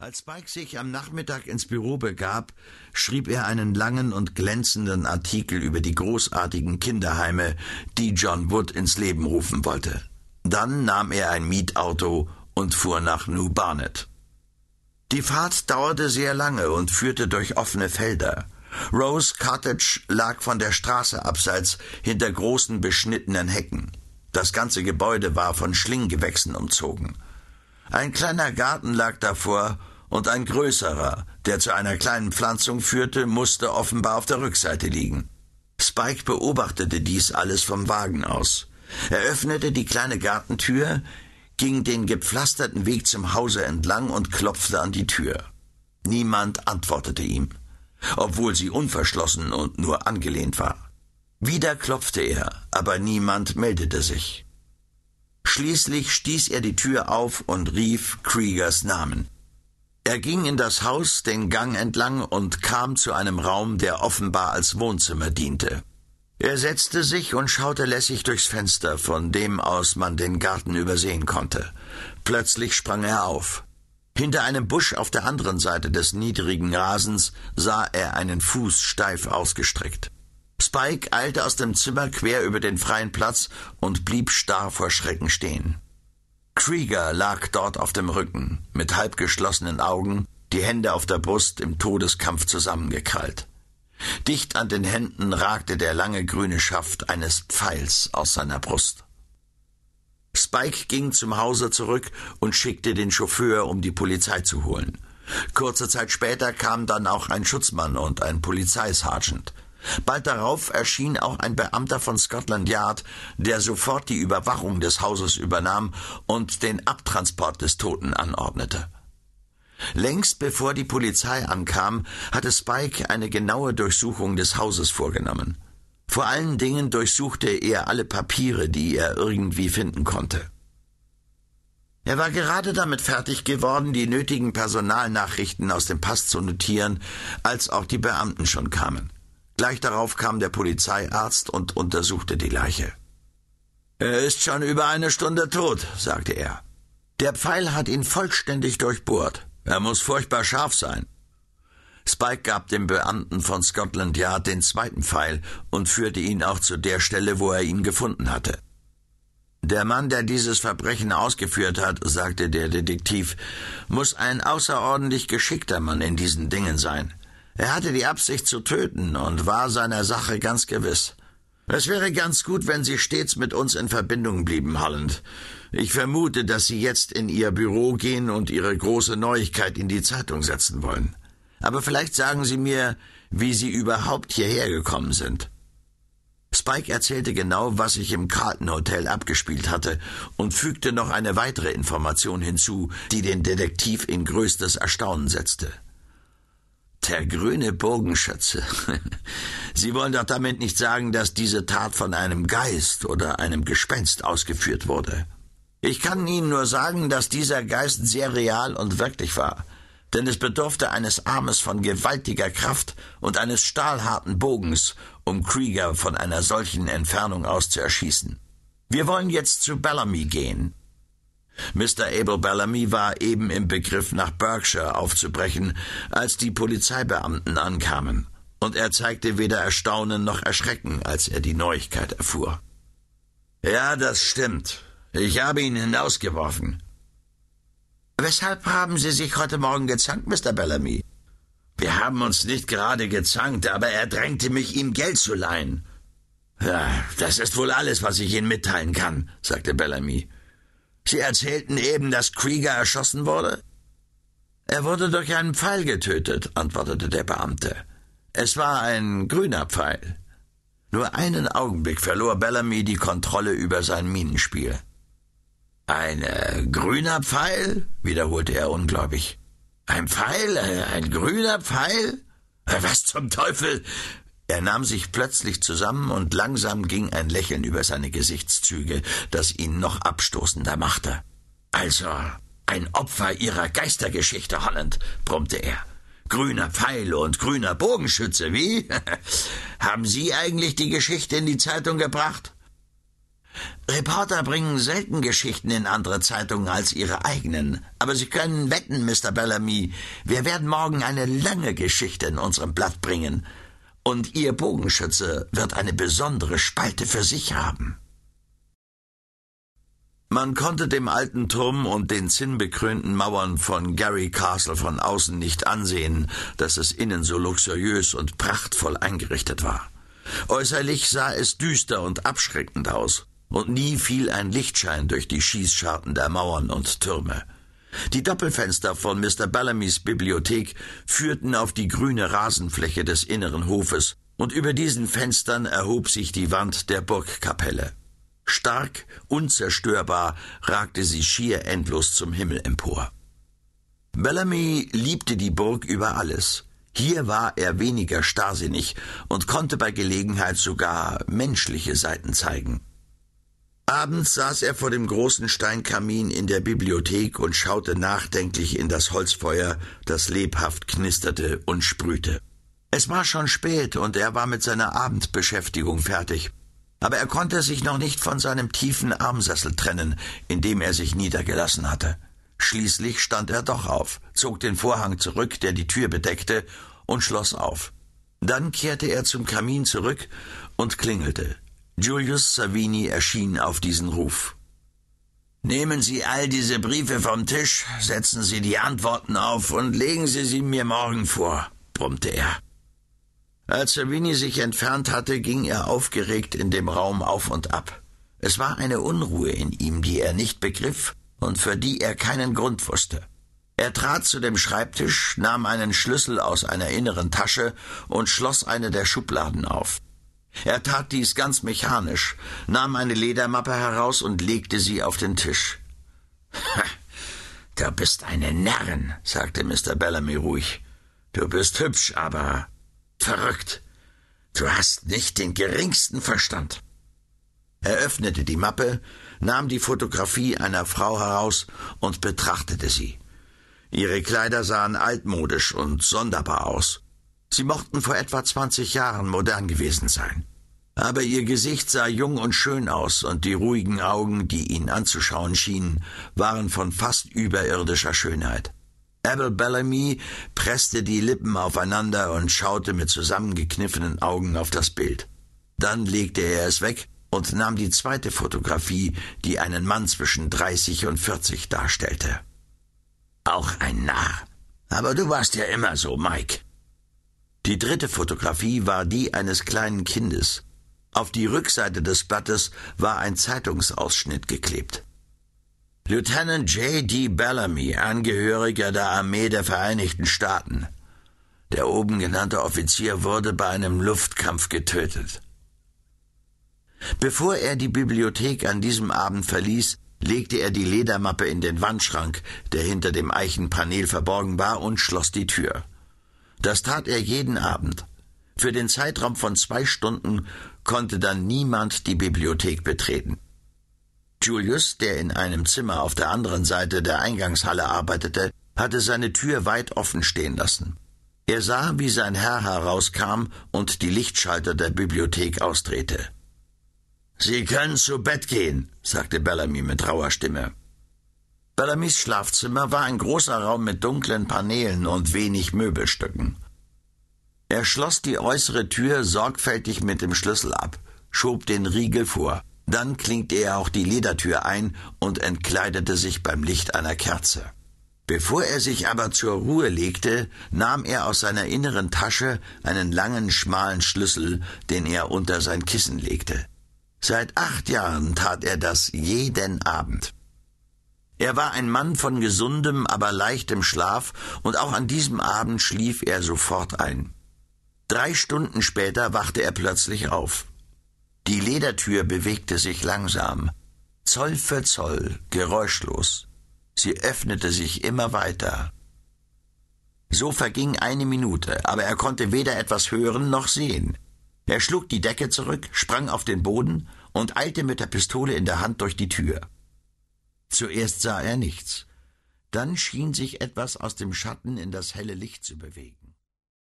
Als Spike sich am Nachmittag ins Büro begab, schrieb er einen langen und glänzenden Artikel über die großartigen Kinderheime, die John Wood ins Leben rufen wollte. Dann nahm er ein Mietauto und fuhr nach New Barnet. Die Fahrt dauerte sehr lange und führte durch offene Felder. Rose Cottage lag von der Straße abseits hinter großen beschnittenen Hecken. Das ganze Gebäude war von Schlinggewächsen umzogen. Ein kleiner Garten lag davor und ein größerer, der zu einer kleinen Pflanzung führte, musste offenbar auf der Rückseite liegen. Spike beobachtete dies alles vom Wagen aus. Er öffnete die kleine Gartentür, ging den gepflasterten Weg zum Hause entlang und klopfte an die Tür. Niemand antwortete ihm, obwohl sie unverschlossen und nur angelehnt war. Wieder klopfte er, aber niemand meldete sich. Schließlich stieß er die Tür auf und rief Kriegers Namen. Er ging in das Haus den Gang entlang und kam zu einem Raum, der offenbar als Wohnzimmer diente. Er setzte sich und schaute lässig durchs Fenster, von dem aus man den Garten übersehen konnte. Plötzlich sprang er auf. Hinter einem Busch auf der anderen Seite des niedrigen Rasens sah er einen Fuß steif ausgestreckt. Spike eilte aus dem Zimmer quer über den freien Platz und blieb starr vor Schrecken stehen. Krieger lag dort auf dem Rücken, mit halb geschlossenen Augen, die Hände auf der Brust im Todeskampf zusammengekrallt. Dicht an den Händen ragte der lange grüne Schaft eines Pfeils aus seiner Brust. Spike ging zum Hause zurück und schickte den Chauffeur, um die Polizei zu holen. Kurze Zeit später kam dann auch ein Schutzmann und ein Polizeisergeant. Bald darauf erschien auch ein Beamter von Scotland Yard, der sofort die Überwachung des Hauses übernahm und den Abtransport des Toten anordnete. Längst bevor die Polizei ankam, hatte Spike eine genaue Durchsuchung des Hauses vorgenommen. Vor allen Dingen durchsuchte er alle Papiere, die er irgendwie finden konnte. Er war gerade damit fertig geworden, die nötigen Personalnachrichten aus dem Pass zu notieren, als auch die Beamten schon kamen. Gleich darauf kam der Polizeiarzt und untersuchte die Leiche. Er ist schon über eine Stunde tot, sagte er. Der Pfeil hat ihn vollständig durchbohrt. Er muss furchtbar scharf sein. Spike gab dem Beamten von Scotland Yard den zweiten Pfeil und führte ihn auch zu der Stelle, wo er ihn gefunden hatte. Der Mann, der dieses Verbrechen ausgeführt hat, sagte der Detektiv, muss ein außerordentlich geschickter Mann in diesen Dingen sein. Er hatte die Absicht zu töten und war seiner Sache ganz gewiss. Es wäre ganz gut, wenn Sie stets mit uns in Verbindung blieben, Holland. Ich vermute, dass Sie jetzt in Ihr Büro gehen und Ihre große Neuigkeit in die Zeitung setzen wollen. Aber vielleicht sagen Sie mir, wie Sie überhaupt hierher gekommen sind. Spike erzählte genau, was sich im Carlton Hotel abgespielt hatte und fügte noch eine weitere Information hinzu, die den Detektiv in größtes Erstaunen setzte. Der grüne Bogenschütze. Sie wollen doch damit nicht sagen, dass diese Tat von einem Geist oder einem Gespenst ausgeführt wurde. Ich kann Ihnen nur sagen, dass dieser Geist sehr real und wirklich war, denn es bedurfte eines Armes von gewaltiger Kraft und eines stahlharten Bogens, um Krieger von einer solchen Entfernung aus zu erschießen. Wir wollen jetzt zu Bellamy gehen. Mr. Abel Bellamy war eben im Begriff, nach Berkshire aufzubrechen, als die Polizeibeamten ankamen, und er zeigte weder Erstaunen noch Erschrecken, als er die Neuigkeit erfuhr. Ja, das stimmt. Ich habe ihn hinausgeworfen. Weshalb haben Sie sich heute Morgen gezankt, Mr. Bellamy? Wir haben uns nicht gerade gezankt, aber er drängte mich, ihm Geld zu leihen. Ja, das ist wohl alles, was ich Ihnen mitteilen kann, sagte Bellamy. Sie erzählten eben, dass Krieger erschossen wurde? Er wurde durch einen Pfeil getötet, antwortete der Beamte. Es war ein grüner Pfeil. Nur einen Augenblick verlor Bellamy die Kontrolle über sein Minenspiel. Ein äh, grüner Pfeil? wiederholte er ungläubig. Ein Pfeil? Äh, ein grüner Pfeil? Äh, was zum Teufel? Er nahm sich plötzlich zusammen und langsam ging ein Lächeln über seine Gesichtszüge, das ihn noch abstoßender machte. Also, ein Opfer ihrer Geistergeschichte, Holland, brummte er. Grüner Pfeil und grüner Bogenschütze, wie? Haben Sie eigentlich die Geschichte in die Zeitung gebracht? Reporter bringen selten Geschichten in andere Zeitungen als ihre eigenen. Aber Sie können wetten, Mr. Bellamy, wir werden morgen eine lange Geschichte in unserem Blatt bringen. Und Ihr Bogenschütze wird eine besondere Spalte für sich haben. Man konnte dem alten Turm und den zinnbekrönten Mauern von Gary Castle von außen nicht ansehen, dass es innen so luxuriös und prachtvoll eingerichtet war. Äußerlich sah es düster und abschreckend aus, und nie fiel ein Lichtschein durch die Schießscharten der Mauern und Türme. Die Doppelfenster von Mr. Bellamys Bibliothek führten auf die grüne Rasenfläche des inneren Hofes, und über diesen Fenstern erhob sich die Wand der Burgkapelle. Stark, unzerstörbar ragte sie schier endlos zum Himmel empor. Bellamy liebte die Burg über alles. Hier war er weniger starrsinnig und konnte bei Gelegenheit sogar menschliche Seiten zeigen. Abends saß er vor dem großen Steinkamin in der Bibliothek und schaute nachdenklich in das Holzfeuer, das lebhaft knisterte und sprühte. Es war schon spät und er war mit seiner Abendbeschäftigung fertig. Aber er konnte sich noch nicht von seinem tiefen Armsessel trennen, in dem er sich niedergelassen hatte. Schließlich stand er doch auf, zog den Vorhang zurück, der die Tür bedeckte, und schloss auf. Dann kehrte er zum Kamin zurück und klingelte. Julius Savini erschien auf diesen Ruf. Nehmen Sie all diese Briefe vom Tisch, setzen Sie die Antworten auf und legen Sie sie mir morgen vor, brummte er. Als Savini sich entfernt hatte, ging er aufgeregt in dem Raum auf und ab. Es war eine Unruhe in ihm, die er nicht begriff und für die er keinen Grund wusste. Er trat zu dem Schreibtisch, nahm einen Schlüssel aus einer inneren Tasche und schloss eine der Schubladen auf. Er tat dies ganz mechanisch, nahm eine Ledermappe heraus und legte sie auf den Tisch. Du bist eine Närrin, sagte Mr. Bellamy ruhig. Du bist hübsch, aber Verrückt. Du hast nicht den geringsten Verstand. Er öffnete die Mappe, nahm die Fotografie einer Frau heraus und betrachtete sie. Ihre Kleider sahen altmodisch und sonderbar aus. Sie mochten vor etwa zwanzig Jahren modern gewesen sein. Aber ihr Gesicht sah jung und schön aus, und die ruhigen Augen, die ihn anzuschauen schienen, waren von fast überirdischer Schönheit. Abel Bellamy presste die Lippen aufeinander und schaute mit zusammengekniffenen Augen auf das Bild. Dann legte er es weg und nahm die zweite Fotografie, die einen Mann zwischen dreißig und vierzig darstellte. Auch ein Narr. Aber du warst ja immer so, Mike. Die dritte Fotografie war die eines kleinen Kindes. Auf die Rückseite des Blattes war ein Zeitungsausschnitt geklebt. Lieutenant J. D. Bellamy, Angehöriger der Armee der Vereinigten Staaten. Der oben genannte Offizier wurde bei einem Luftkampf getötet. Bevor er die Bibliothek an diesem Abend verließ, legte er die Ledermappe in den Wandschrank, der hinter dem Eichenpanel verborgen war, und schloss die Tür. Das tat er jeden Abend. Für den Zeitraum von zwei Stunden konnte dann niemand die Bibliothek betreten. Julius, der in einem Zimmer auf der anderen Seite der Eingangshalle arbeitete, hatte seine Tür weit offen stehen lassen. Er sah, wie sein Herr herauskam und die Lichtschalter der Bibliothek ausdrehte. Sie können zu Bett gehen, sagte Bellamy mit rauer Stimme. Bellamys Schlafzimmer war ein großer Raum mit dunklen Paneelen und wenig Möbelstücken. Er schloss die äußere Tür sorgfältig mit dem Schlüssel ab, schob den Riegel vor. Dann klinkte er auch die Ledertür ein und entkleidete sich beim Licht einer Kerze. Bevor er sich aber zur Ruhe legte, nahm er aus seiner inneren Tasche einen langen, schmalen Schlüssel, den er unter sein Kissen legte. Seit acht Jahren tat er das jeden Abend. Er war ein Mann von gesundem, aber leichtem Schlaf, und auch an diesem Abend schlief er sofort ein. Drei Stunden später wachte er plötzlich auf. Die Ledertür bewegte sich langsam, Zoll für Zoll, geräuschlos. Sie öffnete sich immer weiter. So verging eine Minute, aber er konnte weder etwas hören noch sehen. Er schlug die Decke zurück, sprang auf den Boden und eilte mit der Pistole in der Hand durch die Tür. Zuerst sah er nichts. Dann schien sich etwas aus dem Schatten in das helle Licht zu bewegen.